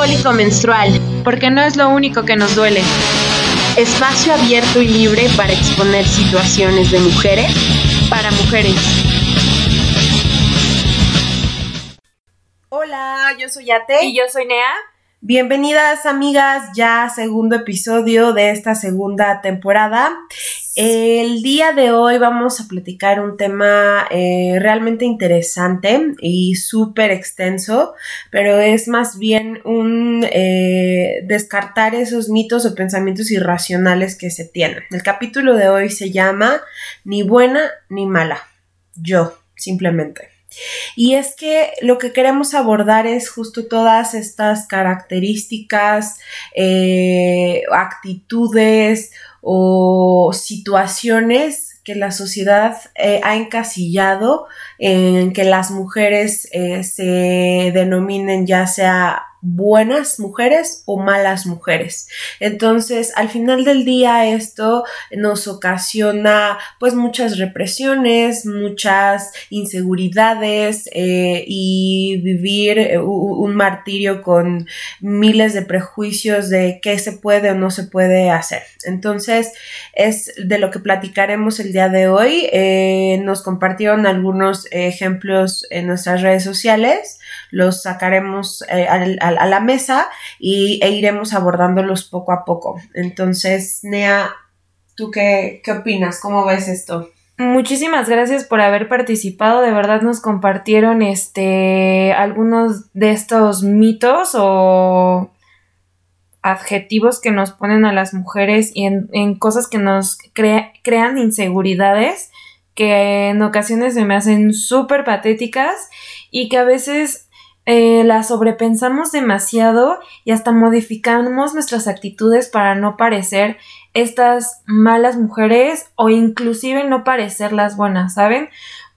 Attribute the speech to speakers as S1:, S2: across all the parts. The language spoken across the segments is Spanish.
S1: Cólico menstrual.
S2: Porque no es lo único que nos duele.
S1: Espacio abierto y libre para exponer situaciones de mujeres
S2: para mujeres.
S3: Hola, yo soy Ate.
S2: Y yo soy Nea.
S3: Bienvenidas amigas, ya segundo episodio de esta segunda temporada. El día de hoy vamos a platicar un tema eh, realmente interesante y súper extenso, pero es más bien un eh, descartar esos mitos o pensamientos irracionales que se tienen. El capítulo de hoy se llama Ni buena ni mala. Yo, simplemente. Y es que lo que queremos abordar es justo todas estas características, eh, actitudes o situaciones que la sociedad eh, ha encasillado en que las mujeres eh, se denominen ya sea buenas mujeres o malas mujeres. Entonces, al final del día esto nos ocasiona pues muchas represiones, muchas inseguridades eh, y vivir eh, un martirio con miles de prejuicios de qué se puede o no se puede hacer. Entonces, es de lo que platicaremos el día de hoy. Eh, nos compartieron algunos ejemplos en nuestras redes sociales, los sacaremos al a, la mesa y, e iremos abordándolos poco a poco. Entonces, Nea, ¿tú qué, qué opinas? ¿Cómo ves esto?
S2: Muchísimas gracias por haber participado. De verdad nos compartieron este algunos de estos mitos o adjetivos que nos ponen a las mujeres y en, cosas que nos crean inseguridades que en ocasiones se me hacen súper patéticas y que a veces eh, la sobrepensamos demasiado y hasta modificamos nuestras actitudes para no parecer estas malas mujeres o inclusive no parecer las buenas, ¿saben?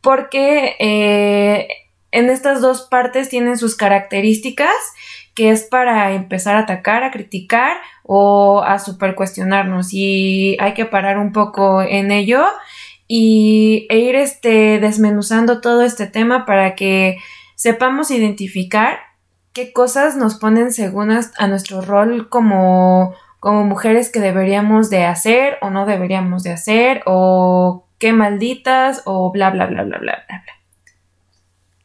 S2: Porque eh, en estas dos partes tienen sus características que es para empezar a atacar, a criticar o a super cuestionarnos y hay que parar un poco en ello y e ir este desmenuzando todo este tema para que sepamos identificar qué cosas nos ponen según a nuestro rol como, como mujeres que deberíamos de hacer o no deberíamos de hacer o qué malditas o bla bla bla bla bla bla.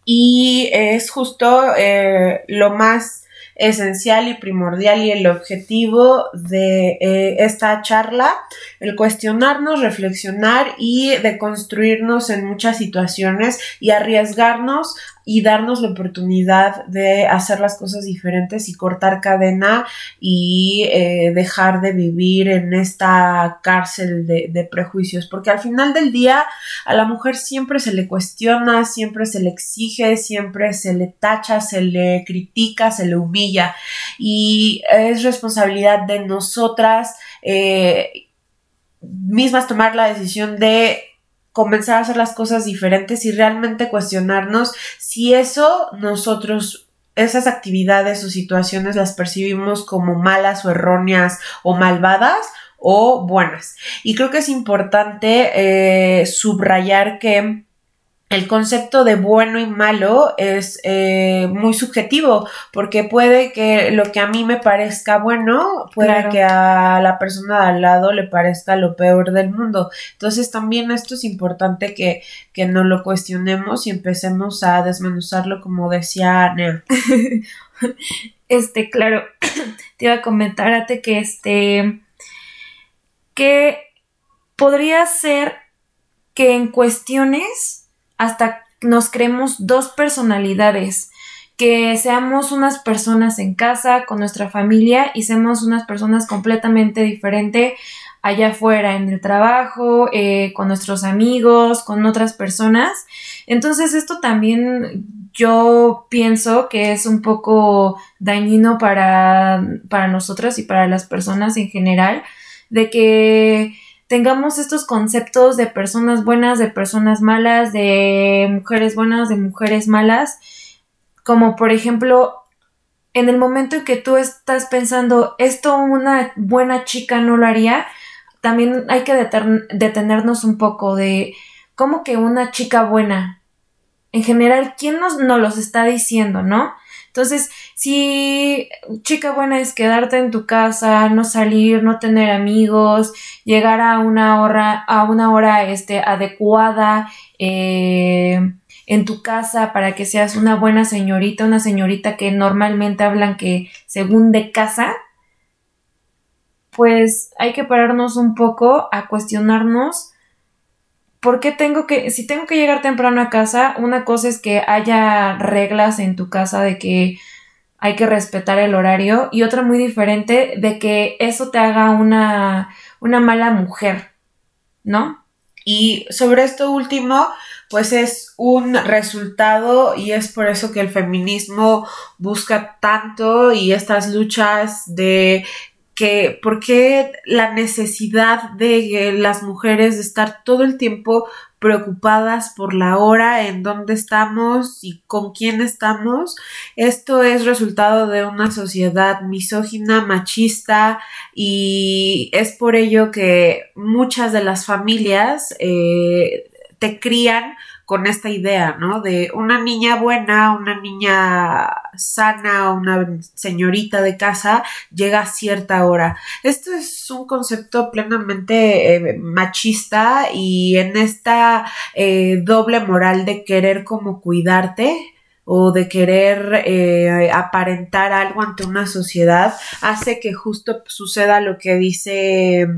S3: Y es justo eh, lo más esencial y primordial y el objetivo de eh, esta charla, el cuestionarnos, reflexionar y de construirnos en muchas situaciones y arriesgarnos y darnos la oportunidad de hacer las cosas diferentes y cortar cadena y eh, dejar de vivir en esta cárcel de, prejuicios, porque al final del día a la mujer siempre se le cuestiona, siempre se le exige, siempre se le tacha, se le critica, se le humilla. Y es responsabilidad de nosotras eh, mismas tomar la decisión de comenzar a hacer las cosas diferentes y realmente cuestionarnos si eso nosotros esas actividades o situaciones las percibimos como malas o erróneas o malvadas o buenas. Y creo que es importante eh, subrayar que el concepto de bueno y malo es eh, muy subjetivo porque puede que lo que a mí me parezca bueno puede que a la persona de al lado le parezca lo peor del mundo. Entonces también esto es importante que, que no lo cuestionemos y empecemos a desmenuzarlo como decía Nea.
S2: Este claro te iba a comentarte que este que podría ser que en cuestiones hasta nos creemos dos personalidades, que seamos unas personas en casa, con nuestra familia y seamos unas personas completamente diferentes allá afuera, en el trabajo, eh, con nuestros amigos, con otras personas. Entonces esto también yo pienso que es un poco dañino para, para nosotras y para las personas en general, de que tengamos estos conceptos de personas buenas, de personas malas, de mujeres buenas, de mujeres malas, como por ejemplo, en el momento en que tú estás pensando, esto una buena chica no lo haría, también hay que detenernos un poco de cómo que una chica buena. En general, ¿quién nos, nos los está diciendo, no? Entonces, si chica buena es quedarte en tu casa, no salir, no tener amigos, llegar a una hora, a una hora este, adecuada, eh, en tu casa para que seas una buena señorita, una señorita que normalmente hablan que según de casa, pues hay que pararnos un poco a cuestionarnos por qué tengo que, si tengo que llegar temprano a casa, una cosa es que haya reglas en tu casa de que hay que respetar el horario y otra muy diferente de que eso te haga una, una mala mujer, ¿no?
S3: Y sobre esto último, pues es un resultado y es por eso que el feminismo busca tanto y estas luchas de que, ¿por qué la necesidad de las mujeres de estar todo el tiempo preocupadas por la hora, en dónde estamos y con quién estamos. Esto es resultado de una sociedad misógina, machista y es por ello que muchas de las familias eh, te crían con esta idea, ¿no? De una niña buena, una niña sana, una señorita de casa llega a cierta hora. Esto es un concepto plenamente eh, machista y en esta eh, doble moral de querer como cuidarte o de querer eh, aparentar algo ante una sociedad hace que justo suceda lo que dice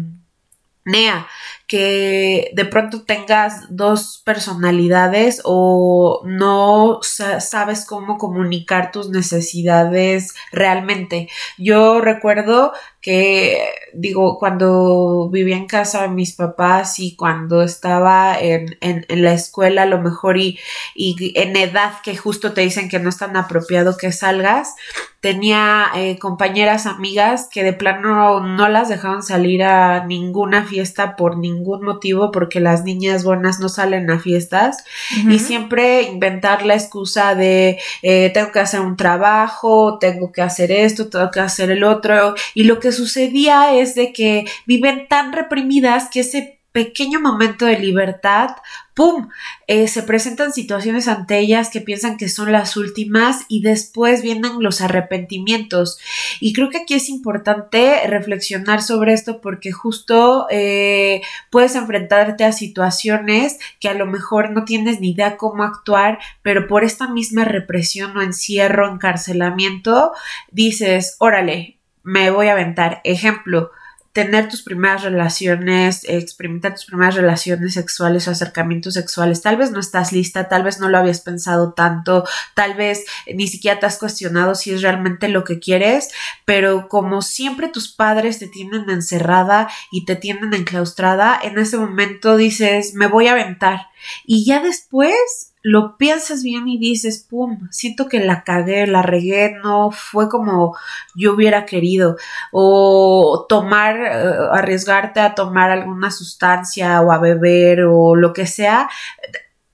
S3: Nea, que de pronto tengas dos personalidades o no sabes cómo comunicar tus necesidades realmente. Yo recuerdo que, digo, cuando vivía en casa de mis papás y cuando estaba en, en, la escuela, a lo mejor y, y, en edad que justo te dicen que no es tan apropiado que salgas, tenía eh, compañeras, amigas que de plano no las dejaban salir a ninguna fiesta por ningún ningún motivo porque las niñas buenas no salen a fiestas. Y siempre inventar la excusa de eh, tengo que hacer un trabajo, tengo que hacer esto, tengo que hacer el otro. Y lo que sucedía es de que viven tan reprimidas que ese pequeño momento de libertad, ¡pum! Eh, se presentan situaciones ante ellas que piensan que son las últimas y después vienen los arrepentimientos. Y creo que aquí es importante reflexionar sobre esto porque justo eh, puedes enfrentarte a situaciones que a lo mejor no tienes ni idea cómo actuar, pero por esta misma represión o encierro, encarcelamiento, dices, órale, me voy a aventar. Ejemplo, tener tus primeras relaciones, experimentar tus primeras relaciones sexuales o acercamientos sexuales. Tal vez no estás lista, tal vez no lo habías pensado tanto, tal vez ni siquiera te has cuestionado si es realmente lo que quieres, pero como siempre tus padres te tienen encerrada y te tienen enclaustrada, en ese momento dices, me voy a aventar. Y ya después lo piensas bien y dices, pum, siento que la cagué, la regué, no fue como yo hubiera querido. O tomar, eh, arriesgarte a tomar alguna sustancia o a beber o lo que sea.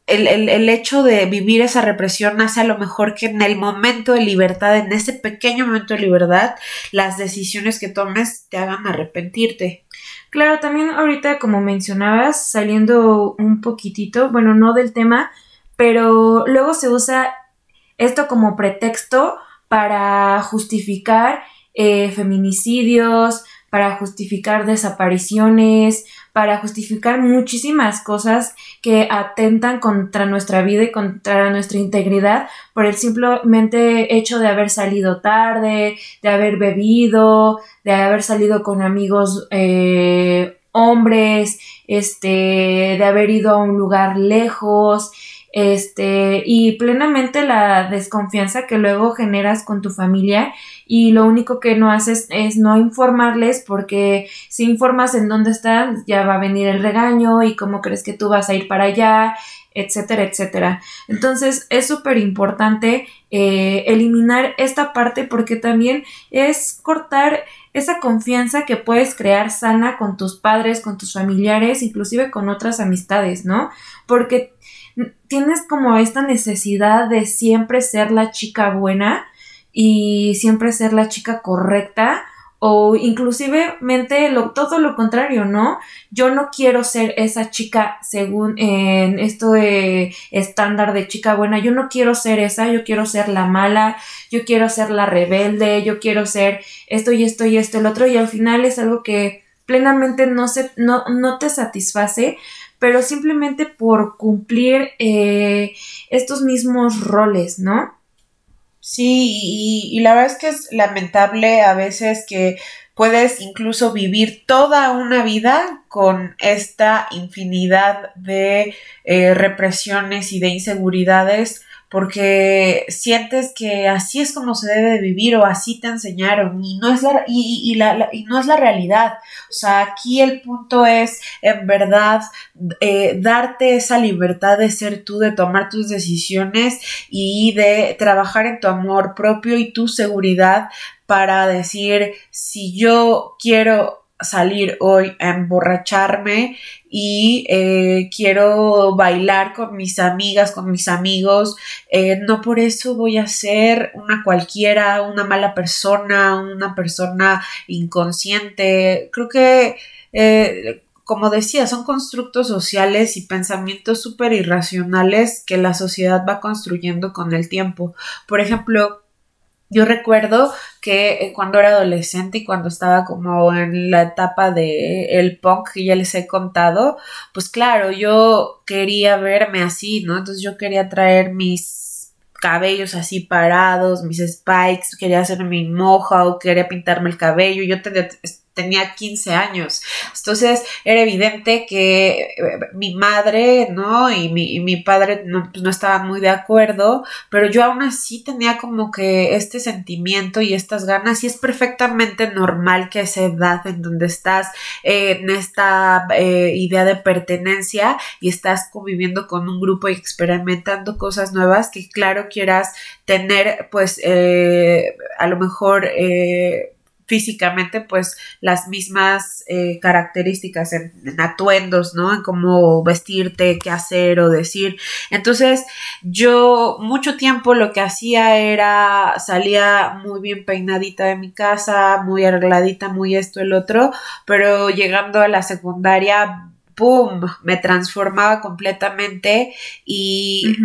S3: El, el, hecho de vivir esa represión hace a lo mejor que en el momento de libertad, en ese pequeño momento de libertad, las decisiones que tomes te hagan arrepentirte.
S2: Claro, también ahorita como mencionabas, saliendo un poquitito, bueno, no del tema, pero luego se usa esto como pretexto para justificar eh, feminicidios, para justificar desapariciones, para justificar muchísimas cosas que atentan contra nuestra vida y contra nuestra integridad por el simplemente hecho de haber salido tarde, de haber bebido, de haber salido con amigos eh, hombres, este, de haber ido a un lugar lejos, este, y plenamente la desconfianza que luego generas con tu familia y lo único que no haces es no informarles porque si informas en dónde están ya va a venir el regaño y cómo crees que tú vas a ir para allá, etcétera, etcétera. Entonces es súper importante eh, eliminar esta parte porque también es cortar esa confianza que puedes crear sana con tus padres, con tus familiares, inclusive con otras amistades, ¿no? Porque tienes como esta necesidad de siempre ser la chica buena y siempre ser la chica correcta o inclusivemente lo, todo lo contrario, ¿no? Yo no quiero ser esa chica según en esto de estándar de chica buena, yo no quiero ser esa, yo quiero ser la mala, yo quiero ser la rebelde, yo quiero ser esto y esto y esto, el otro, y al final es algo que plenamente no, se, no, no te satisface, pero simplemente por cumplir eh, estos mismos roles, ¿no?
S3: Sí, y, la verdad es que es lamentable a veces que puedes incluso vivir toda una vida con esta infinidad de eh, represiones y de inseguridades porque sientes que así es como se debe vivir o así te enseñaron y no es la, y, la, y no es la realidad. O sea, aquí el punto es en verdad eh, darte esa libertad de ser tú, de tomar tus decisiones y de trabajar en tu amor propio y tu seguridad para decir si yo quiero salir hoy a emborracharme y eh, quiero bailar con mis amigas, con mis amigos, eh, no por eso voy a ser una cualquiera, una mala persona, una persona inconsciente. Creo que, eh, como decía, son constructos sociales y pensamientos súper irracionales que la sociedad va construyendo con el tiempo. Por ejemplo, yo recuerdo que eh, cuando era adolescente y cuando estaba como en la etapa de el punk que ya les he contado, pues claro, yo quería verme así, ¿no? Entonces yo quería traer mis cabellos así parados, mis spikes, quería hacer mi moja o quería pintarme el cabello. Yo tenía tenía 15 años. Entonces era evidente que eh, mi madre, ¿no? Y mi, mi padre no, pues, no, estaban muy de acuerdo, pero yo aún así tenía como que este sentimiento y estas ganas y es perfectamente normal que esa edad en donde estás eh, en esta eh, idea de pertenencia y estás conviviendo con un grupo y experimentando cosas nuevas que claro quieras tener pues a lo mejor físicamente pues las mismas eh, características en, atuendos, ¿no? En cómo vestirte, qué hacer o decir. Entonces yo mucho tiempo lo que hacía era salía muy bien peinadita de mi casa, muy arregladita, muy esto, el otro, pero llegando a la secundaria, ¡pum! Me transformaba completamente y...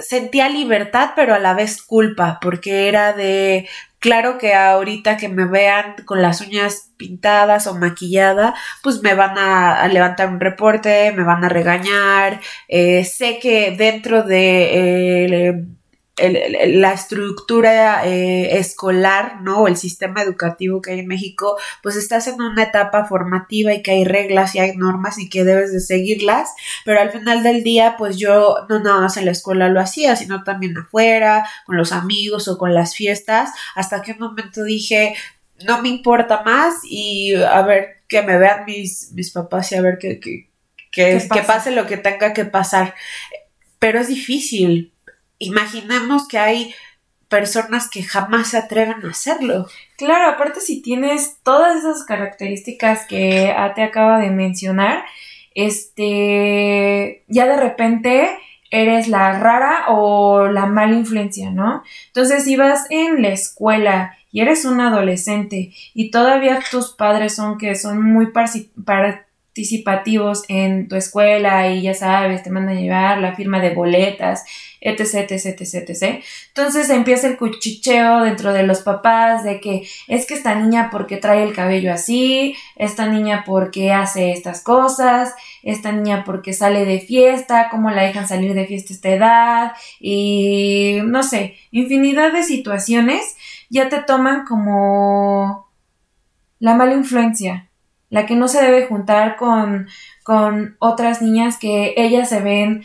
S3: sentía libertad, pero a la vez culpa, porque era de Claro que ahorita que me vean con las uñas pintadas o maquillada, pues me van a, levantar un reporte, me van a regañar. Eh, sé que dentro de eh, la estructura eh, escolar, ¿no? O el sistema educativo que hay en México, pues estás en una etapa formativa y que hay reglas y hay normas y que debes de seguirlas, pero al final del día, pues yo no nada más en la escuela lo hacía, sino también afuera, con los amigos o con las fiestas, hasta que un momento dije, no me importa más y a ver que me vean mis, mis papás y a ver que, que, que, que pase lo que tenga que pasar. Pero es difícil, imaginemos que hay personas que jamás se atreven a hacerlo.
S2: Claro, aparte si tienes todas esas características que te acaba de mencionar, este, ya de repente eres la rara o la mala influencia, ¿no? Entonces, si vas en la escuela y eres un adolescente y todavía tus padres son que son muy participativos en tu escuela y ya sabes, te mandan a llevar la firma de boletas etc, etc, etc, etc. Entonces empieza el cuchicheo dentro de los papás de que es que esta niña porque trae el cabello así, esta niña porque hace estas cosas, esta niña porque sale de fiesta, cómo la dejan salir de fiesta esta edad y no sé, infinidad de situaciones ya te toman como la mala influencia, la que no se debe juntar con, con otras niñas que ellas se ven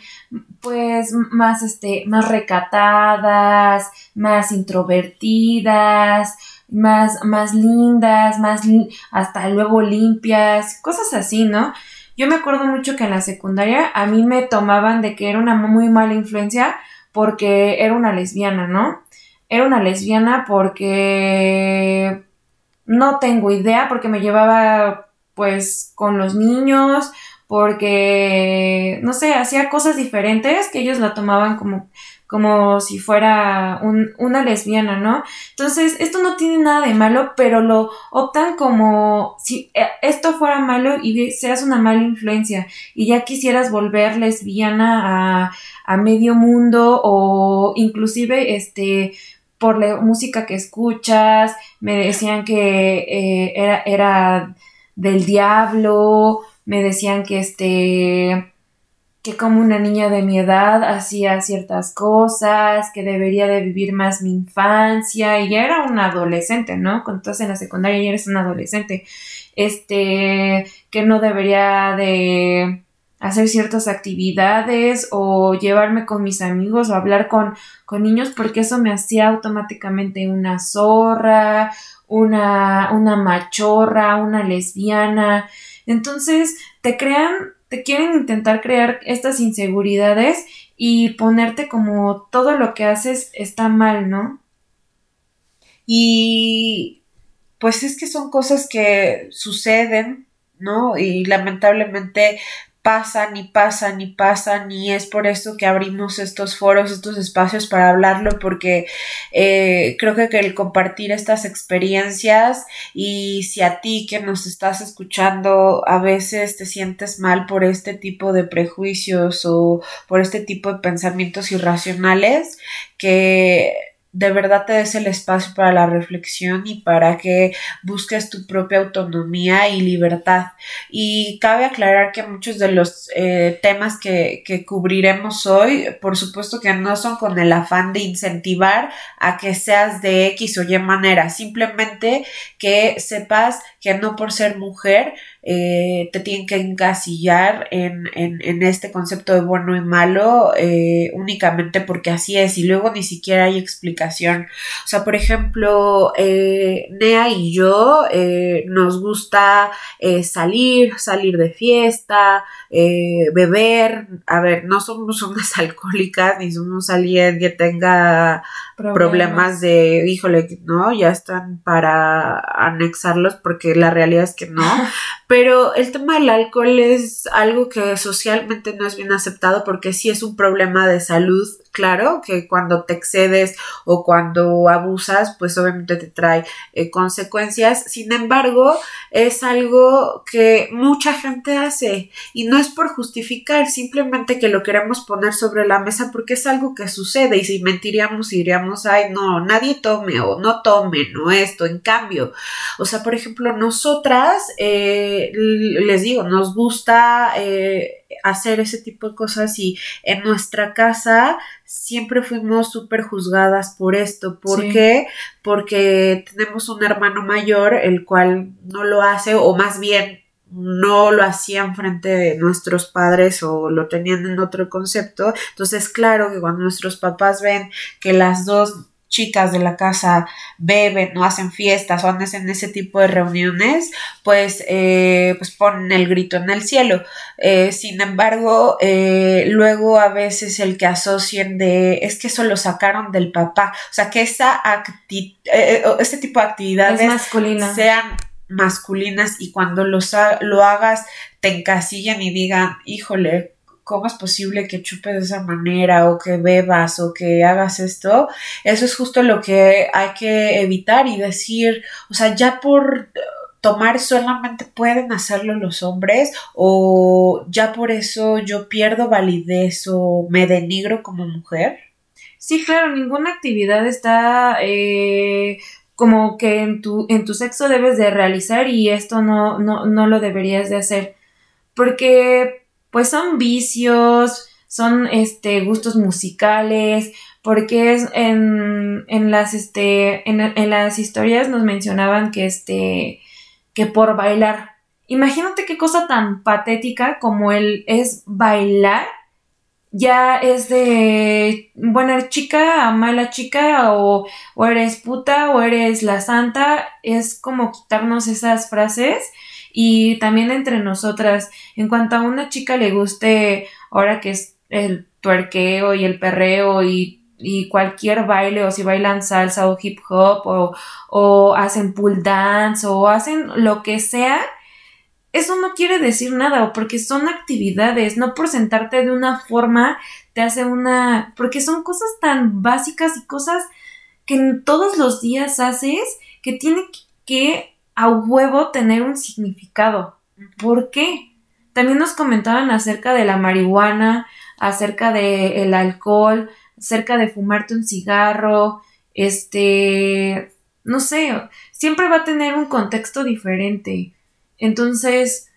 S2: pues más este más recatadas, más introvertidas, más más lindas, más hasta luego limpias, cosas así, ¿no? Yo me acuerdo mucho que en la secundaria a mí me tomaban de que era una muy mala influencia porque era una lesbiana, ¿no? Era una lesbiana porque no tengo idea, porque me llevaba pues con los niños, porque, no sé, hacía cosas diferentes que ellos la tomaban como como si fuera un, una lesbiana, ¿no? Entonces, esto no tiene nada de malo, pero lo optan como si eh, esto fuera malo y seas una mala influencia y ya quisieras volver lesbiana a, a medio mundo o inclusive este por la música que escuchas, me decían que eh, era, era del diablo, me decían que este que como una niña de mi edad hacía ciertas cosas, que debería de vivir más mi infancia, y ya era una adolescente, ¿no? Cuando estás en la secundaria ya eres una adolescente, este, que no debería de hacer ciertas actividades o llevarme con mis amigos o hablar con, con niños porque eso me hacía automáticamente una zorra, una, una machorra, una lesbiana. Entonces te crean te quieren intentar crear estas inseguridades y ponerte como todo lo que haces está mal, ¿no?
S3: Y pues es que son cosas que suceden, ¿no? Y lamentablemente pasan y pasan y pasan y es por eso que abrimos estos foros, estos espacios para hablarlo porque eh, creo que, que, el compartir estas experiencias y si a ti que nos estás escuchando a veces te sientes mal por este tipo de prejuicios o por este tipo de pensamientos irracionales que de verdad te des el espacio para la reflexión y para que busques tu propia autonomía y libertad. Y cabe aclarar que muchos de los eh, temas que, que, cubriremos hoy, por supuesto que no son con el afán de incentivar a que seas de X o Y manera, simplemente que sepas que no por ser mujer eh, te tienen que encasillar en, en, en, este concepto de bueno y malo eh, únicamente porque así es y luego ni siquiera hay explicación. O sea, por ejemplo, eh, Nea y yo eh, nos gusta salir, salir de fiesta, beber. A ver, no somos unas alcohólicas ni somos alguien que tenga problemas. problemas de, híjole, no, ya están para anexarlos porque la realidad es que no. Pero el tema del alcohol es algo que socialmente no es bien aceptado porque sí es un problema de salud claro que cuando te excedes o cuando abusas, pues obviamente te trae eh, consecuencias. Sin embargo, es algo que mucha gente hace y no es por justificar, simplemente que lo queremos poner sobre la mesa porque es algo que sucede y si mentiríamos diríamos, ay, no, nadie tome o no tome, no esto. En cambio, o sea, por ejemplo, nosotras, eh, les digo, nos gusta eh, hacer ese tipo de cosas y en nuestra casa siempre fuimos súper juzgadas por esto. ¿Por qué? Porque tenemos un hermano mayor el cual no lo hace o más bien no lo hacían frente de nuestros padres o lo tenían en otro concepto. Entonces, claro que cuando nuestros papás ven que las dos chicas de la casa beben o hacen fiestas o andan en ese tipo de reuniones, pues, eh, pues ponen el grito en el cielo. Eh, sin embargo, eh, luego a veces el que asocien de es que eso lo sacaron del papá, o sea, que esa este tipo de actividades sean masculinas y cuando los lo hagas te encasillan y digan, híjole, ¿cómo es posible que chupes de esa manera o que bebas o que hagas esto? Eso es justo lo que hay que evitar y decir, o sea, ya por tomar solamente pueden hacerlo los hombres o ya por eso yo pierdo validez o me denigro como mujer?
S2: Sí, claro, ninguna actividad está eh, como que en tu, en tu sexo debes de realizar y esto no, no, no lo deberías de hacer. Porque pues son vicios, son este gustos musicales, porque es en, en las este en, en, las historias nos mencionaban que este que por bailar. Imagínate qué cosa tan patética como el es bailar. Ya es de buena chica, mala chica, o, o eres puta, o eres la santa. Es como quitarnos esas frases y también entre nosotras, en cuanto a una chica le guste, ahora que es el tuerqueo y el perreo y, cualquier baile, o si bailan salsa o hip hop, o, o hacen pull dance, o hacen lo que sea, eso no quiere decir nada, porque son actividades, no por sentarte de una forma te hace una, porque son cosas tan básicas y cosas que todos los días haces que tiene que a huevo tener un significado. ¿Por qué? También nos comentaban acerca de la marihuana, acerca del el alcohol, acerca de fumarte un cigarro, este, no sé, siempre va a tener un contexto diferente. Entonces,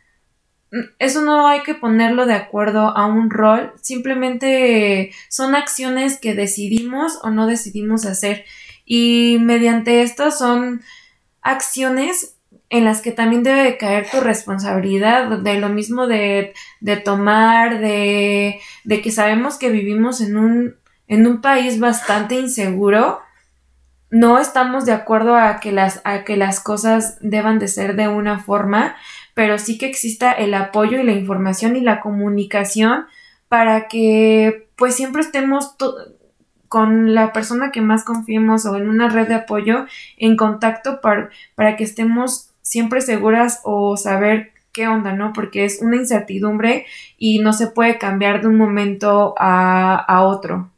S2: eso no hay que ponerlo de acuerdo a un rol, simplemente son acciones que decidimos o no decidimos hacer. Y mediante estas son acciones en las que también debe caer tu responsabilidad, de lo mismo de, de tomar, de, de, que sabemos que vivimos en un, en un país bastante inseguro, no estamos de acuerdo a que las, a que las cosas deban de ser de una forma, pero sí que exista el apoyo y la información y la comunicación para que pues siempre estemos con la persona que más confiemos o en una red de apoyo en contacto para, para que estemos siempre seguras o saber qué onda, ¿no? Porque es una incertidumbre y no se puede cambiar de un momento a, a otro.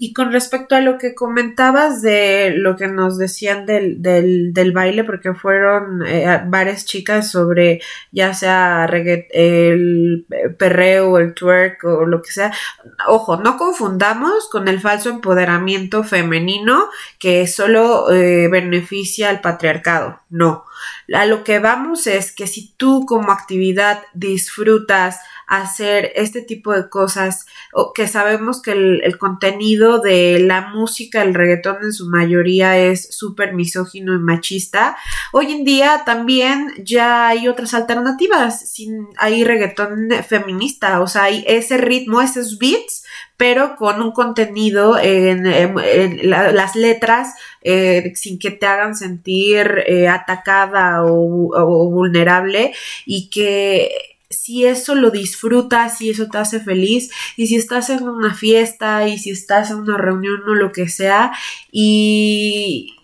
S3: Y con respecto a lo que comentabas de lo que nos decían del, del, del baile, porque fueron eh, varias chicas sobre ya sea el perreo, el twerk o lo que sea. Ojo, no confundamos con el falso empoderamiento femenino que solo eh, beneficia al patriarcado. No. A lo que vamos es que si tú como actividad disfrutas hacer este tipo de cosas, o que sabemos que el, contenido de la música, el reggaetón en su mayoría es súper misógino y machista. Hoy en día también ya hay otras alternativas, sin, hay reggaetón feminista, o sea, hay ese ritmo, esos beats, pero con un contenido en, las letras eh, sin que te hagan sentir eh, atacada o vulnerable y que si eso lo disfrutas, si eso te hace feliz, y si estás en una fiesta, y si estás en una reunión o lo que sea, y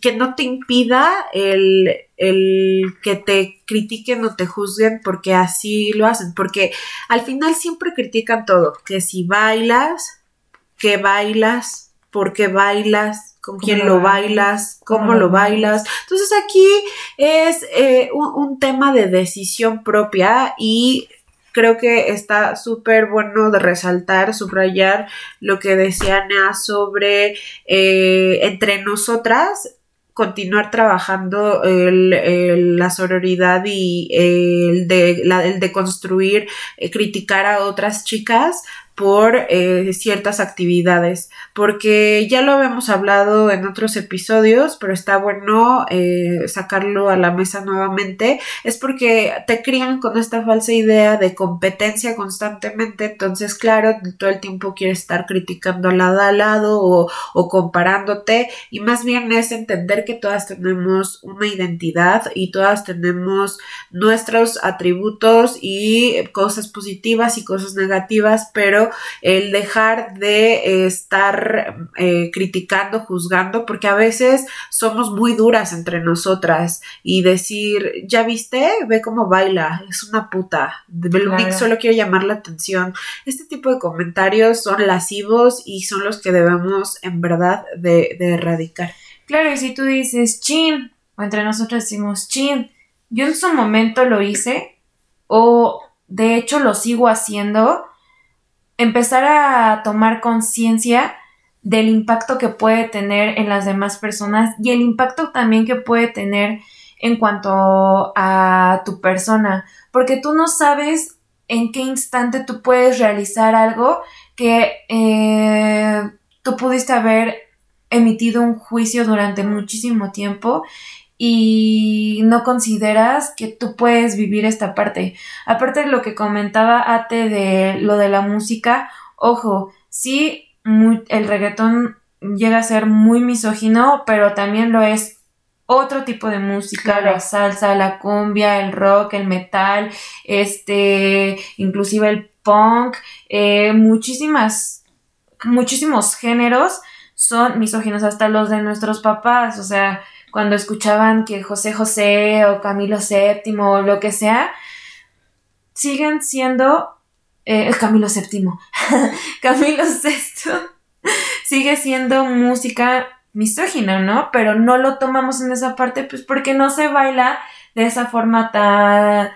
S3: que, no te impida el, el, que te critiquen o te juzguen porque así lo hacen, porque al final siempre critican todo, que si bailas, que bailas, porque bailas, con quién lo bailas, cómo lo bailas. Entonces aquí es eh, un, tema de decisión propia y creo que está súper bueno de resaltar, subrayar lo que decía Ana sobre eh, entre nosotras continuar trabajando la sororidad y el de, la, de construir, eh, criticar a otras chicas por eh, ciertas actividades, porque ya lo habíamos hablado en otros episodios, pero está bueno eh, sacarlo a la mesa nuevamente, es porque te crían con esta falsa idea de competencia constantemente, entonces claro, todo el tiempo quieres estar criticando al lado al lado o, o comparándote y más bien es entender que todas tenemos una identidad y todas tenemos nuestros atributos y cosas positivas y cosas negativas, pero el dejar de eh, estar eh, criticando, juzgando, porque a veces somos muy duras entre nosotras y decir, ya viste, ve cómo baila, es una puta, claro. solo quiere llamar la atención. Este tipo de comentarios son lascivos y son los que debemos en verdad de, de erradicar.
S2: Claro, y si tú dices, chin, o entre nosotros decimos, chin, yo en su momento lo hice, o de hecho lo sigo haciendo, empezar a tomar conciencia del impacto que puede tener en las demás personas y el impacto también que puede tener en cuanto a tu persona, porque tú no sabes en qué instante tú puedes realizar algo que eh, tú pudiste haber emitido un juicio durante muchísimo tiempo y no consideras que tú puedes vivir esta parte. Aparte de lo que comentaba Ate de lo de la música, ojo, sí, el reggaetón llega a ser muy misógino, pero también lo es otro tipo de música, la salsa, la cumbia, el rock, el metal, este, inclusive el punk, eh, muchísimas, muchísimos géneros son misóginos, hasta los de nuestros papás, o sea, cuando escuchaban que José José o Camilo VII o lo que sea, siguen siendo eh, Camilo VII. Camilo VI sigue siendo música misógina, ¿no? Pero no lo tomamos en esa parte, pues porque no se baila de esa forma tan,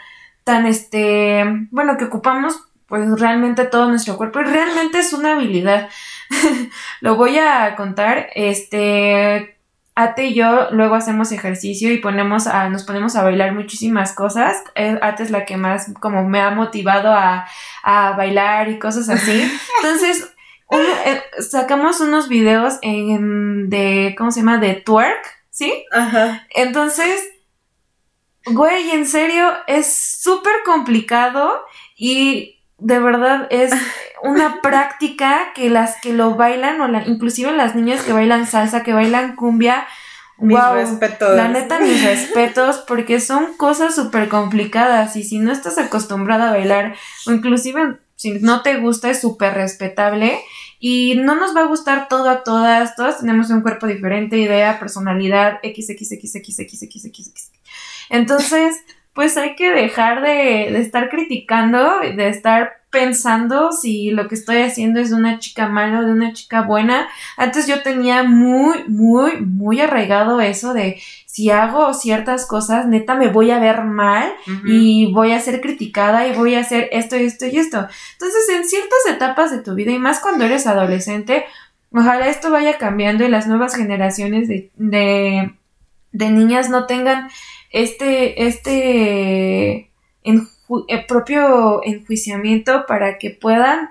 S2: tan, este, bueno, que ocupamos pues realmente todo nuestro cuerpo y realmente es una habilidad. lo voy a contar, este, Ate y yo luego hacemos ejercicio y ponemos a, nos ponemos a bailar muchísimas cosas. Ate es la que más como me ha motivado a, a bailar y cosas así. Entonces, eh, sacamos unos videos en, de, ¿cómo se llama? De twerk, ¿sí? Ajá. Entonces, güey, en serio, es súper complicado y de verdad es una práctica que las que lo bailan, o la, inclusive las niñas que bailan salsa, que bailan cumbia, mis respetos. La neta, mis respetos, porque son cosas súper complicadas y si no estás acostumbrada a bailar, o inclusive si no te gusta, es súper respetable y no nos va a gustar todo a todas, todas tenemos un cuerpo diferente, idea, personalidad, x, x, x, x, x, x, x, x. Entonces, pues hay que dejar de, de estar criticando, de estar pensando si lo que estoy haciendo es de una chica mala o de una chica buena. Antes yo tenía muy, muy, muy arraigado eso de si hago ciertas cosas, neta me voy a ver mal y voy a ser criticada y voy a hacer esto y esto y esto. Entonces, en ciertas etapas de tu vida y más cuando eres adolescente, ojalá esto vaya cambiando y las nuevas generaciones de, de, de niñas no tengan este, este, el propio enjuiciamiento para que puedan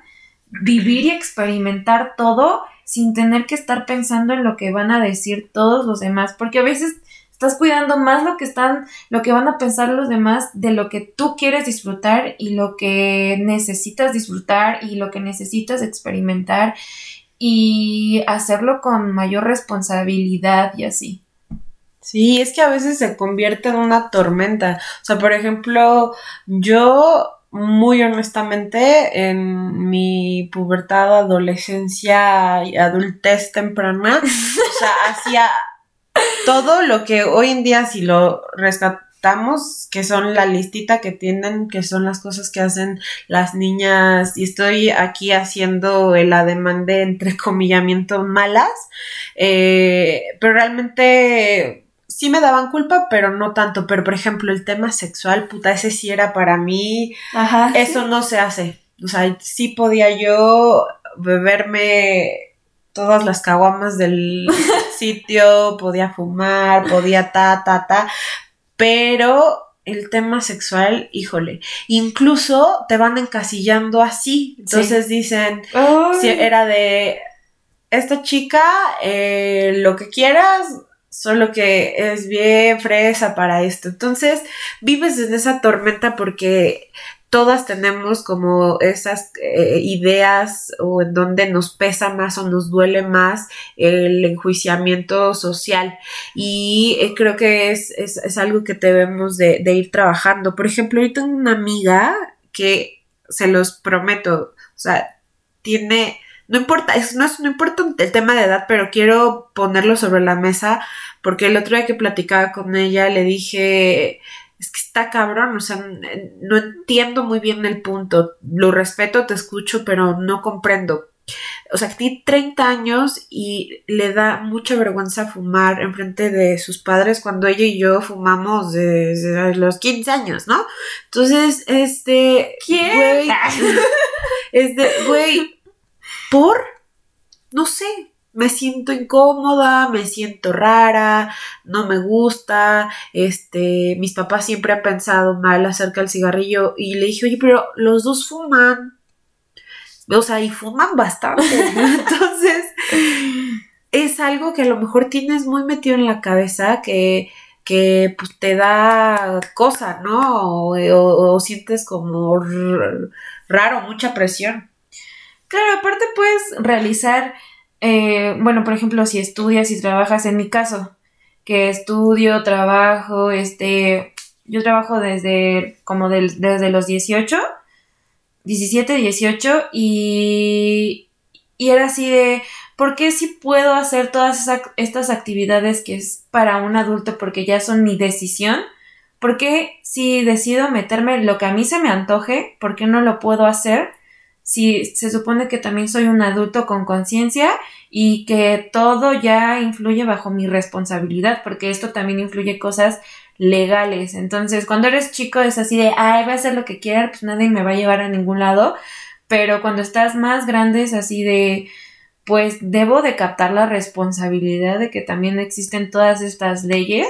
S2: vivir y experimentar todo sin tener que estar pensando en lo que van a decir todos los demás, porque a veces estás cuidando más lo que están, lo que van a pensar los demás de lo que tú quieres disfrutar y lo que necesitas disfrutar y lo que necesitas experimentar y hacerlo con mayor responsabilidad y así.
S3: Sí, es que a veces se convierte en una tormenta. O sea, por ejemplo, yo muy honestamente en mi pubertad, adolescencia y adultez temprana, o sea, hacía todo lo que hoy en día si lo rescatamos, que son la listita que tienen, que son las cosas que hacen las niñas, y estoy aquí haciendo el ademán de entrecomillamiento malas, eh, pero realmente sí me daban culpa, pero no tanto. Pero, por ejemplo, el tema sexual, puta, ese sí era para mí. Ajá. Eso no se hace. O sea, sí podía yo beberme todas las caguamas del sitio, podía fumar, podía ta, ta, ta. Pero el tema sexual, híjole, incluso te van encasillando así. Entonces dicen, si era de esta chica, eh, lo que quieras, solo que es bien fresa para esto. Entonces, vives en esa tormenta porque todas tenemos como esas eh, ideas o en donde nos pesa más o nos duele más el enjuiciamiento social y eh, creo que es, es, algo que debemos de, de, ir trabajando. Por ejemplo, yo tengo una amiga que se los prometo, o sea, tiene no importa, es, no, no importa el tema de edad, pero quiero ponerlo sobre la mesa porque el otro día que platicaba con ella le dije, es que está cabrón, o sea, no entiendo muy bien el punto, lo respeto, te escucho, pero no comprendo. O sea, que tiene 30 años y le da mucha vergüenza fumar en frente de sus padres cuando ella y yo fumamos desde los 15 años, ¿no? Entonces, este... ¿Quién? Güey, este, güey, por, no sé, me siento incómoda, me siento rara, no me gusta, este, mis papás siempre han pensado mal acerca del cigarrillo y le dije, oye, pero los dos fuman, o sea, y fuman bastante, entonces es algo que a lo mejor tienes muy metido en la cabeza que, que pues te da cosa, ¿no? o sientes como raro, mucha presión.
S2: Claro, aparte puedes realizar, eh, bueno, por ejemplo, si estudias y trabajas, en mi caso, que estudio, trabajo, este, yo trabajo desde como desde los 18, 17, 18 y, y era así de, ¿por qué si puedo hacer todas estas actividades que es para un adulto porque ya son mi decisión? ¿por qué si decido meterme lo que a mí se me antoje, por qué no lo puedo hacer? Si se supone que también soy un adulto con conciencia y que todo ya influye bajo mi responsabilidad, porque esto también influye cosas legales. Entonces, cuando eres chico es así de, ay, voy a hacer lo que quiera, pues nadie me va a llevar a ningún lado. Pero cuando estás más grande es así de, pues debo de captar la responsabilidad de que también existen todas estas leyes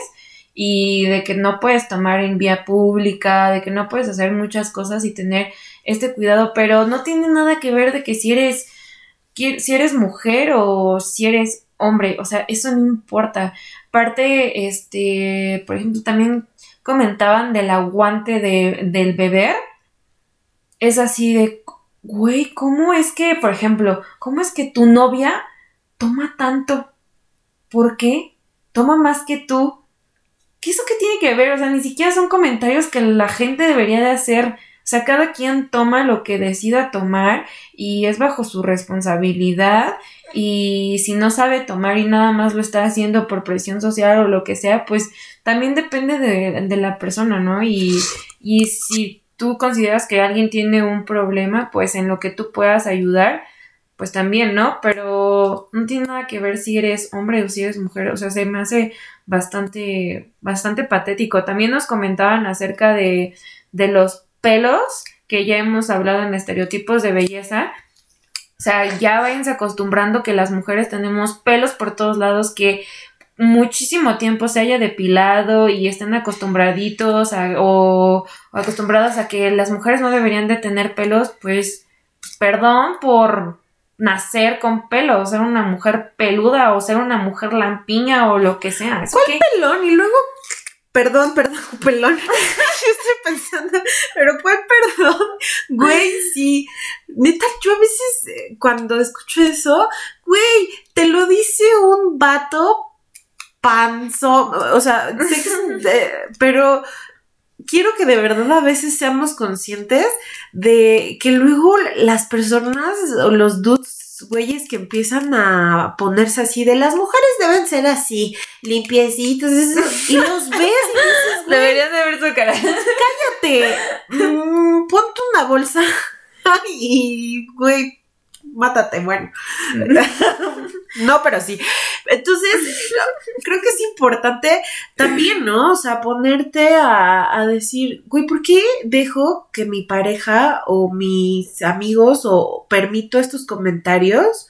S2: y de que no puedes tomar en vía pública, de que no puedes hacer muchas cosas y tener este cuidado, pero no tiene nada que ver de que si eres si eres mujer o si eres hombre, o sea, eso no importa. Aparte, este, por ejemplo, también comentaban del aguante de, del beber. Es así de, güey, ¿cómo es que, por ejemplo, cómo es que tu novia toma tanto? ¿Por qué? Toma más que tú. ¿Qué eso qué tiene que ver? O sea, ni siquiera son comentarios que la gente debería de hacer. O sea, cada quien toma lo que decida tomar y es bajo su responsabilidad y si no sabe tomar y nada más lo está haciendo por presión social o lo que sea, pues también depende de, de la persona, ¿no? Y, y si tú consideras que alguien tiene un problema, pues en lo que tú puedas ayudar, pues también, ¿no? Pero no tiene nada que ver si eres hombre o si eres mujer, o sea, se me hace bastante, bastante patético. También nos comentaban acerca de, de los pelos, que ya hemos hablado en estereotipos de belleza. O sea, ya váyanse acostumbrando que las mujeres tenemos pelos por todos lados, que muchísimo tiempo se haya depilado y estén acostumbraditos o, acostumbradas a que las mujeres no deberían de tener pelos, pues perdón por nacer con pelos, ser una mujer peluda o ser una mujer lampiña o lo que sea.
S3: ¿Cuál pelón? Y luego, perdón, perdón, pelón. Yo estoy pensando, pero ¿cuál perdón? Güey, sí. Neta, yo a veces eh, cuando escucho eso, güey, te lo dice un vato panzo, o sea, pero quiero que de verdad a veces seamos conscientes de que luego las personas o los dudes güeyes que empiezan a ponerse así de las mujeres deben ser así, limpiecitos, y los ves y
S2: Deberían de ver su cara.
S3: Cállate, mm, ponte una bolsa y, güey, mátate, bueno. no, pero sí. Entonces, creo que es importante también, ¿no? O sea, ponerte a, decir, güey, ¿por qué dejo que mi pareja o mis amigos o permito estos comentarios?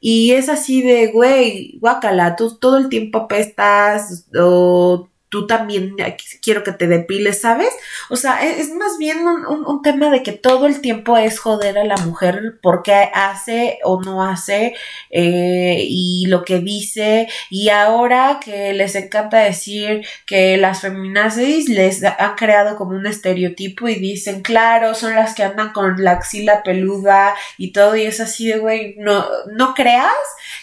S3: Y es así de, güey, guácala, tú todo el tiempo apestas o tú también quiero que te depiles, ¿sabes? O sea, e-, es, más bien un, tema de que todo el tiempo es joder a la mujer porque hace o no hace eh, y lo que dice y ahora que les encanta decir que las feminazis les han creado como un estereotipo y dicen, claro, son las que andan con la axila peluda y todo y es así de, güey, no, no creas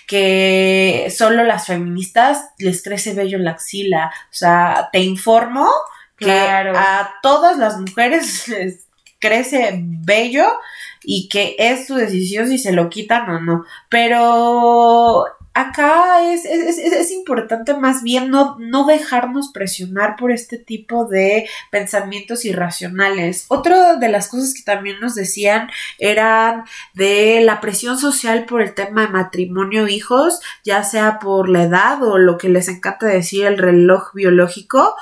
S3: que solo las feministas les crece bello la axila, o sea, te informo que a todas las mujeres les crece bello y que es su decisión si se lo quitan o no. Pero acá es, es, es, importante más bien no, no, dejarnos presionar por este tipo de pensamientos irracionales. Otra de las cosas que también nos decían eran de la presión social por el tema de matrimonio hijos, ya sea por la edad o lo que les encanta decir el reloj biológico,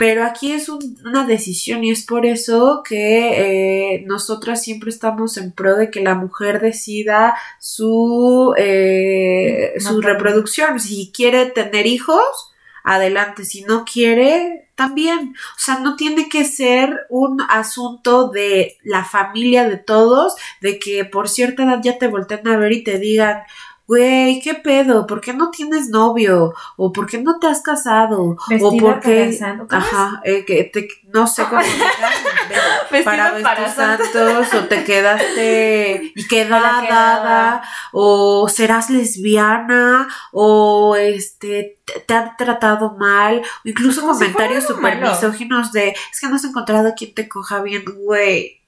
S3: pero aquí es una decisión y es por eso que eh, nosotras siempre estamos en pro de que la mujer decida su, eh, su reproducción. Si quiere tener hijos, adelante. Si no quiere, también. O sea, no tiene que ser un asunto de la familia de todos, de que por cierta edad ya te volteen a ver y te digan, güey, ¿qué pedo? ¿Por qué no tienes novio? ¿O por qué no te has casado? ¿O por qué? Ajá, eh, que te, no sé cómo para para santos o te quedaste y queda dada o serás lesbiana o este te, han tratado mal o incluso comentarios súper misóginos de es que no has encontrado quien te coja bien, güey,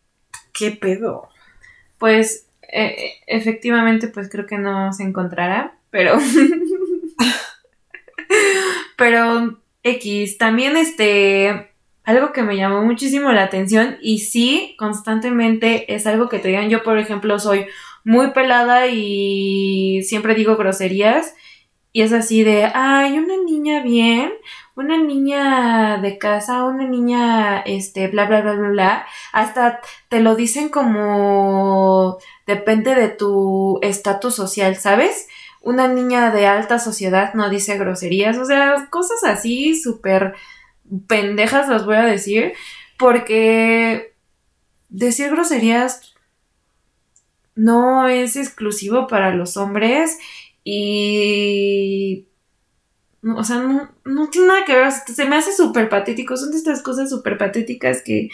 S3: ¿qué pedo?
S2: Pues eh, efectivamente, pues creo que no se encontrará, pero... pero X, también este... algo que me llamó muchísimo la atención y sí, constantemente es algo que te digan. Yo, por ejemplo, soy muy pelada y siempre digo groserías y es así de, ay, una niña bien, una niña de casa, una niña, este, bla, bla, bla, bla, bla. Hasta te lo dicen como depende de tu estatus social, ¿sabes? Una niña de alta sociedad no dice groserías, o sea, cosas así súper pendejas las voy a decir, porque decir groserías no es exclusivo para los hombres y... O sea, no, no tiene nada que ver, se me hace súper patético, son de estas cosas súper patéticas que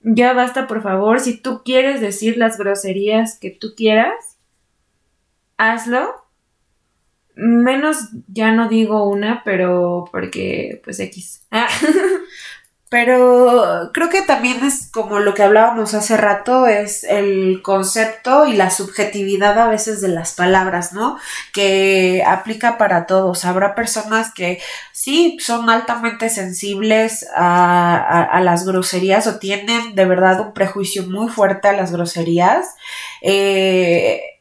S2: ya basta, por favor, si tú quieres decir las groserías que tú quieras, hazlo. Menos, ya no digo una, pero porque, pues X.
S3: Pero creo que también es como lo que hablábamos hace rato, es el concepto y la subjetividad a veces de las palabras, ¿no? Que aplica para todos. Habrá personas que sí son altamente sensibles a, las groserías o tienen de verdad un prejuicio muy fuerte a las groserías. Eh,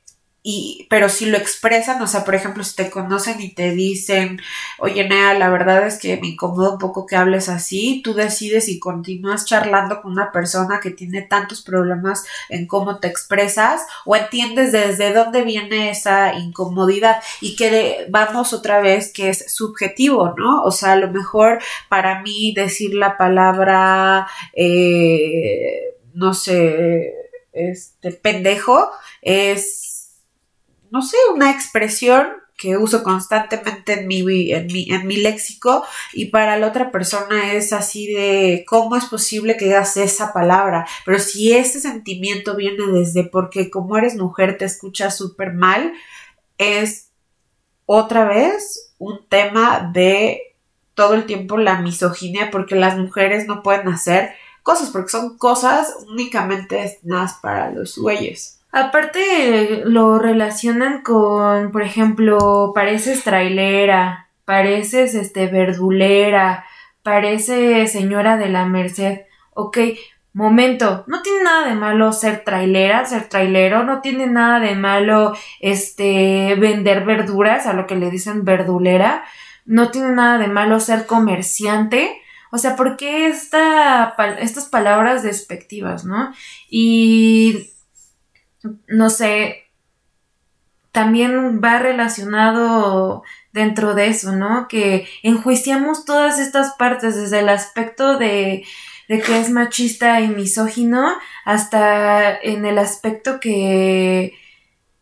S3: y, pero si lo expresan, o sea, por ejemplo, si te conocen y te dicen, oye, Nea, la verdad es que me incomoda un poco que hables así, tú decides y continúas charlando con una persona que tiene tantos problemas en cómo te expresas o entiendes desde dónde viene esa incomodidad y que vamos otra vez que es subjetivo, ¿no? O sea, a lo mejor para mí decir la palabra, eh, no sé, este pendejo es no sé, una expresión que uso constantemente en mi, en mi, en mi léxico y para la otra persona es así de cómo es posible que digas esa palabra, pero si ese sentimiento viene desde porque como eres mujer te escuchas súper mal, es otra vez un tema de todo el tiempo la misoginia porque las mujeres no pueden hacer cosas porque son cosas únicamente destinadas para los güeyes.
S2: Aparte lo relacionan con, por ejemplo, pareces trailera, pareces este verdulera, parece señora de la Merced. Ok, momento, no tiene nada de malo ser trailera, ser trailero, no tiene nada de malo este vender verduras, a lo que le dicen verdulera, no tiene nada de malo ser comerciante. O sea, ¿por qué esta, estas palabras despectivas, no? Y no sé, también va relacionado dentro de eso, ¿no? Que enjuiciamos todas estas partes desde el aspecto de, de que es machista y misógino hasta en el aspecto que,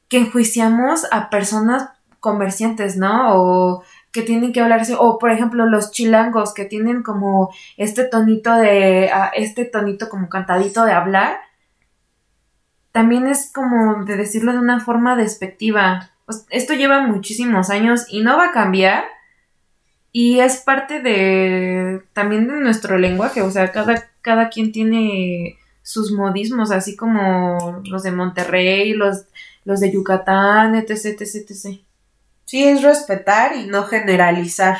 S2: que enjuiciamos a personas comerciantes, ¿no? O que tienen que hablarse, o por ejemplo los chilangos que tienen como este tonito de, este tonito como cantadito de hablar, también es como de decirlo de una forma despectiva. Esto lleva muchísimos años y no va a cambiar. Y es parte de también de nuestro lenguaje. O sea, cada, cada quien tiene sus modismos, así como los de Monterrey, los, los de Yucatán, etc, etc, etc.
S3: Sí, es respetar y no generalizar.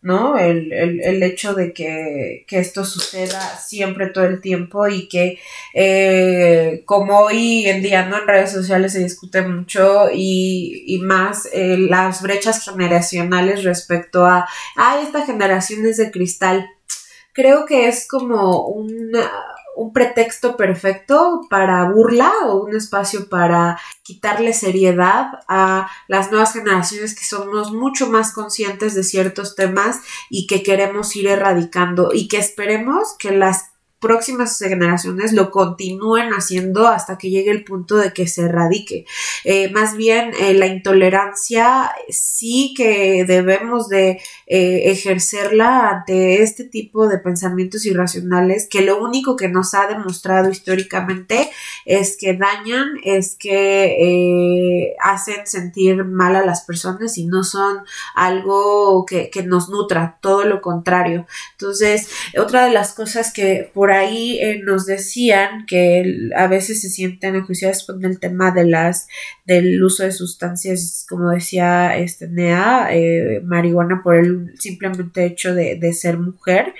S3: ¿No? El, el, el hecho de que, que, esto suceda siempre todo el tiempo y que eh, como hoy en día ¿no? en redes sociales se discute mucho y, y más eh, las brechas generacionales respecto a, ah, esta generación es de cristal. Creo que es como una, un pretexto perfecto para burla o un espacio para quitarle seriedad a las nuevas generaciones que somos mucho más conscientes de ciertos temas y que queremos ir erradicando y que esperemos que las próximas generaciones lo continúen haciendo hasta que llegue el punto de que se erradique. Eh, más bien, eh, la intolerancia sí que debemos de eh, ejercerla ante este tipo de pensamientos irracionales que lo único que nos ha demostrado históricamente es que dañan, es que hacen sentir mal a las personas y no son algo que, que nos nutra, todo lo contrario. Entonces, otra de las cosas que por ahí eh, nos decían que a veces se sienten enjuiciadas con el tema de las del uso de sustancias, como decía este Nea, eh, marihuana por el simplemente hecho de, de ser mujer.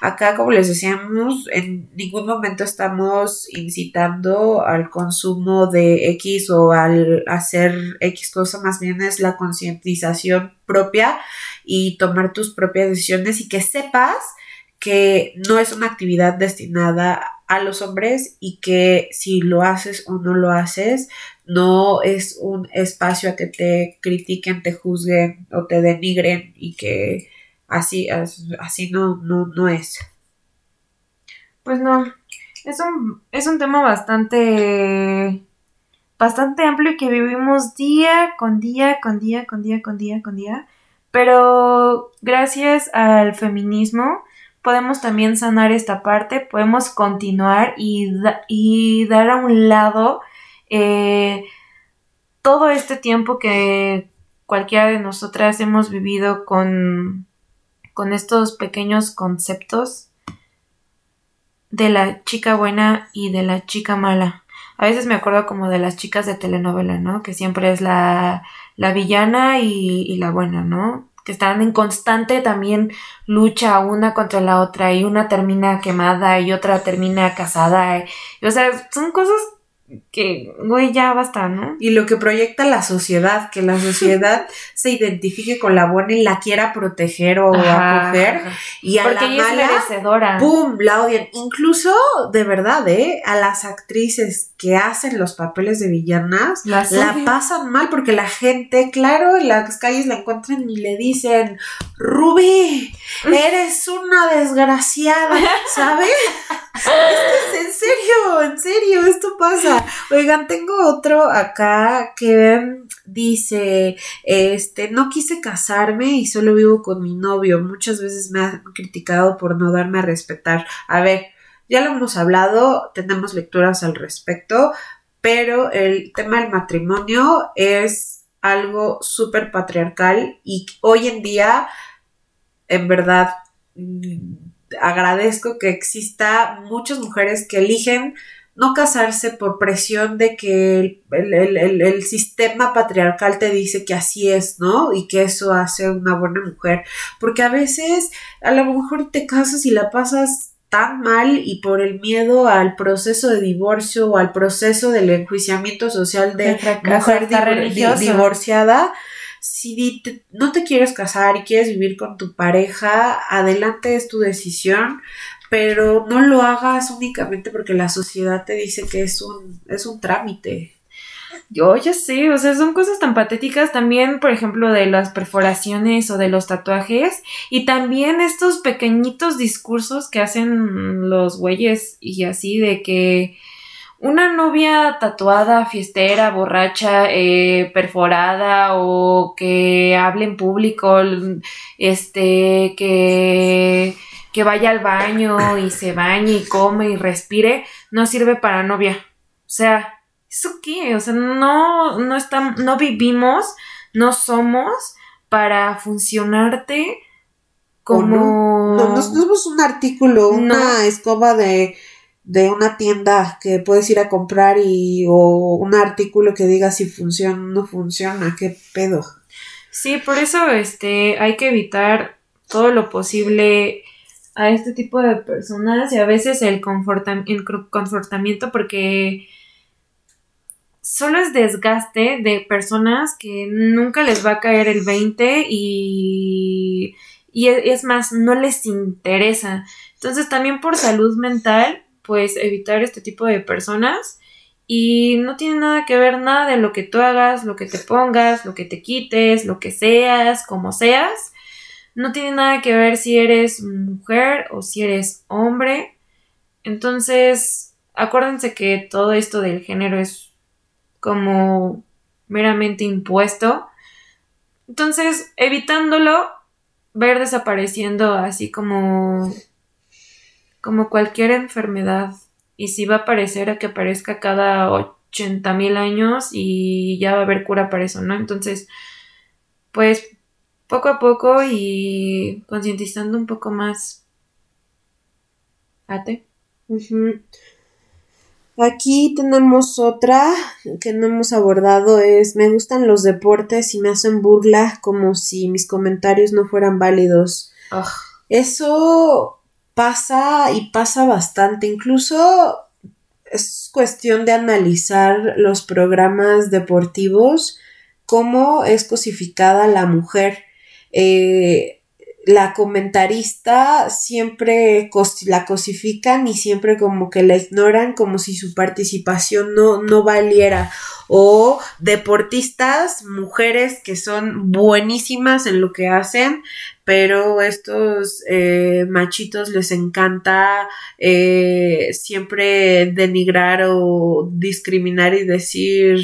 S3: Acá, como les decíamos, en ningún momento estamos incitando al consumo de X o al hacer X cosa, más bien es la concientización propia y tomar tus propias decisiones y que sepas que no es una actividad destinada a los hombres y que si lo haces o no lo haces, no es un espacio a que te critiquen, te juzguen o te denigren y que así, así no, no, no es.
S2: Pues no, es un, es un tema bastante, bastante amplio y que vivimos día con día, con día, con día, con día, con día. Pero gracias al feminismo podemos también sanar esta parte, podemos continuar y, dar a un lado eh, todo este tiempo que cualquiera de nosotras hemos vivido con, con estos pequeños conceptos de la chica buena y de la chica mala. A veces me acuerdo como de las chicas de telenovela, ¿no? Que siempre es la, la villana y la buena, ¿no? Que están en constante también lucha una contra la otra y una termina quemada y otra termina casada. o sea, son cosas que, güey, ya basta, ¿no?
S3: Y lo que proyecta la sociedad, que la sociedad se identifique con la buena y la quiera proteger o acoger. Y a la mala, ¡pum! La odian. Incluso, de verdad, ¿eh? A las actrices que hacen los papeles de villanas, la pasan mal porque la gente, claro, en las calles la encuentran y le dicen, Ruby, eres una desgraciada, ¿sabes? en serio, en serio, esto pasa. Oigan, tengo otro acá que dice, este, no quise casarme y solo vivo con mi novio. Muchas veces me han criticado por no darme a respetar. A ver, ya lo hemos hablado, tenemos lecturas al respecto, pero el tema del matrimonio es algo súper patriarcal y hoy en día, en verdad, mm, agradezco que exista muchas mujeres que eligen no casarse por presión de que el, sistema patriarcal te dice que así es, ¿no? Y que eso hace una buena mujer. Porque a veces a lo mejor te casas y la pasas tan mal y por el miedo al proceso de divorcio o al proceso del enjuiciamiento social de, mujer divorciada, si no te quieres casar y quieres vivir con tu pareja, adelante es tu decisión, pero no lo hagas únicamente porque la sociedad te dice que es un, es un trámite.
S2: Yo ya sé, o sea, son cosas tan patéticas también, por ejemplo, de las perforaciones o de los tatuajes y también estos pequeñitos discursos que hacen los güeyes y así de que una novia tatuada, fiestera, borracha, eh, perforada o que hable en público, este, que que vaya al baño y se bañe y come y respire, no sirve para novia. O sea, ¿eso qué? O sea, no, no estamos, no vivimos, no somos para funcionarte como...
S3: No, no, somos un artículo, una escoba de, de una tienda que puedes ir a comprar y o un artículo que diga si funciona o no funciona, qué pedo.
S2: Sí, por eso este hay que evitar todo lo posible a este tipo de personas y a veces el, confortamiento porque solo es desgaste de personas que nunca les va a caer el 20 y, y es más, no les interesa. Entonces también por salud mental, pues evitar este tipo de personas y no tiene nada que ver nada de lo que tú hagas, lo que te pongas, lo que te quites, lo que seas, como seas no tiene nada que ver si eres mujer o si eres hombre. Entonces, acuérdense que todo esto del género es como meramente impuesto. Entonces, evitándolo, ver desapareciendo así como como cualquier enfermedad y si va a aparecer a que aparezca cada 80 mil años y ya va a haber cura para eso, ¿no? Entonces, pues poco a poco y concientizando un poco más. Ate.
S3: Aquí tenemos otra que no hemos abordado, es me gustan los deportes y me hacen burla como si mis comentarios no fueran válidos. Eso pasa y pasa bastante, incluso es cuestión de analizar los programas deportivos, cómo es cosificada la mujer. Eh, la comentarista siempre la cosifican y siempre como que la ignoran como si su participación no, no valiera. O deportistas, mujeres que son buenísimas en lo que hacen, pero estos eh, machitos les encanta eh, siempre denigrar o discriminar y decir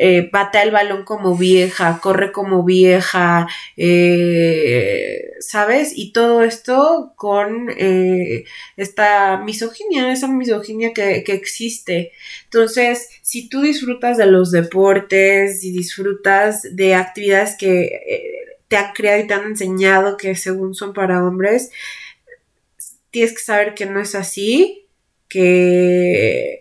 S3: eh, el balón como vieja, corre como vieja, eh, ¿sabes? Y todo esto con eh, esta misoginia, esa misoginia que, que existe. Entonces, si tú disfrutas de los deportes y disfrutas de actividades que eh, te han creado y te han enseñado que según son para hombres, tienes que saber que no es así, que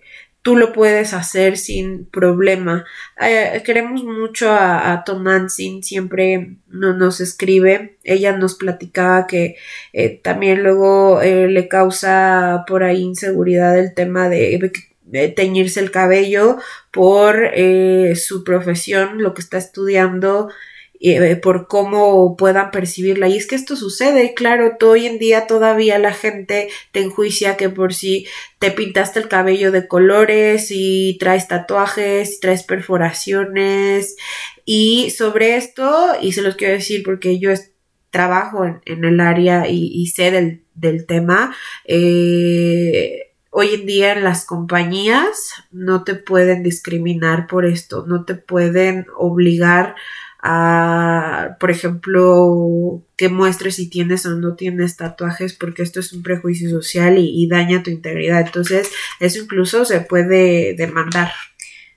S3: tú lo puedes hacer sin problema. Eh, queremos mucho a, a Tom siempre no, nos escribe. Ella nos platicaba que eh, también luego eh, le causa por ahí inseguridad el tema de, de teñirse el cabello por su profesión, lo que está estudiando eh, por cómo puedan percibirla. Y es que esto sucede, claro, hoy en día todavía la gente te enjuicia que por si te pintaste el cabello de colores y traes tatuajes y traes perforaciones. Y sobre esto, y se los quiero decir porque yo trabajo en, el área y, sé del, del tema, eh, hoy en día en las compañías no te pueden discriminar por esto, no te pueden obligar por ejemplo, que muestres si tienes o no tienes tatuajes, porque esto es un prejuicio social y, daña tu integridad. Entonces, eso incluso se puede demandar.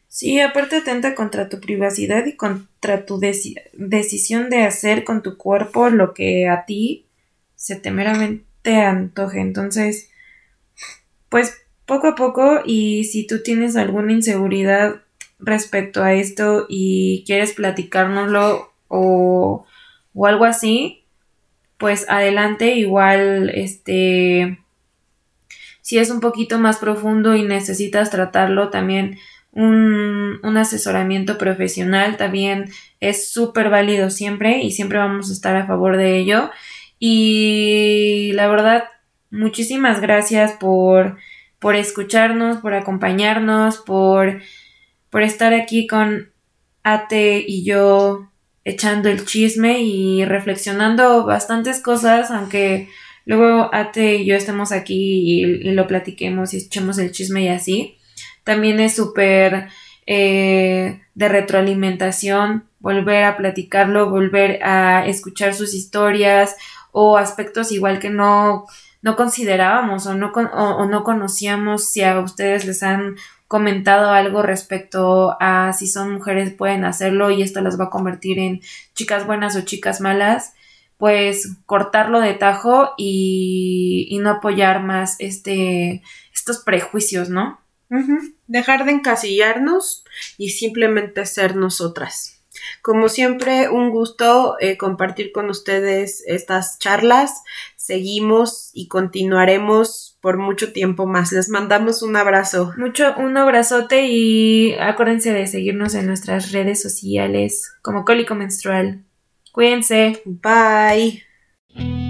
S2: Sí, aparte atenta contra tu privacidad y contra tu decisión de hacer con tu cuerpo lo que a ti se te meramente antoje. Entonces, pues poco a poco y si tú tienes alguna inseguridad respecto a esto y quieres platicárnoslo o, o algo así, pues adelante, igual este si es un poquito más profundo y necesitas tratarlo también un, un asesoramiento profesional también es súper válido siempre y siempre vamos a estar a favor de ello. Y la verdad muchísimas gracias por por escucharnos por acompañarnos por por estar aquí con Ate y yo echando el chisme y reflexionando bastantes cosas, aunque luego Ate y yo estemos aquí y, lo platiquemos y echemos el chisme y así. También es súper eh, de retroalimentación volver a platicarlo, volver a escuchar sus historias o aspectos igual que no, no considerábamos o no, o no conocíamos si a ustedes les han comentado algo respecto a si son mujeres pueden hacerlo y esto las va a convertir en chicas buenas o chicas malas, pues cortarlo de tajo y, y no apoyar más este, estos prejuicios, ¿no?
S3: Dejar de encasillarnos y simplemente ser nosotras. Como siempre, un gusto eh, compartir con ustedes estas charlas. Seguimos y continuaremos por mucho tiempo más. Les mandamos un abrazo.
S2: Mucho, un abrazote y acuérdense de seguirnos en nuestras redes sociales como Cólico Menstrual. Cuídense.
S3: Bye.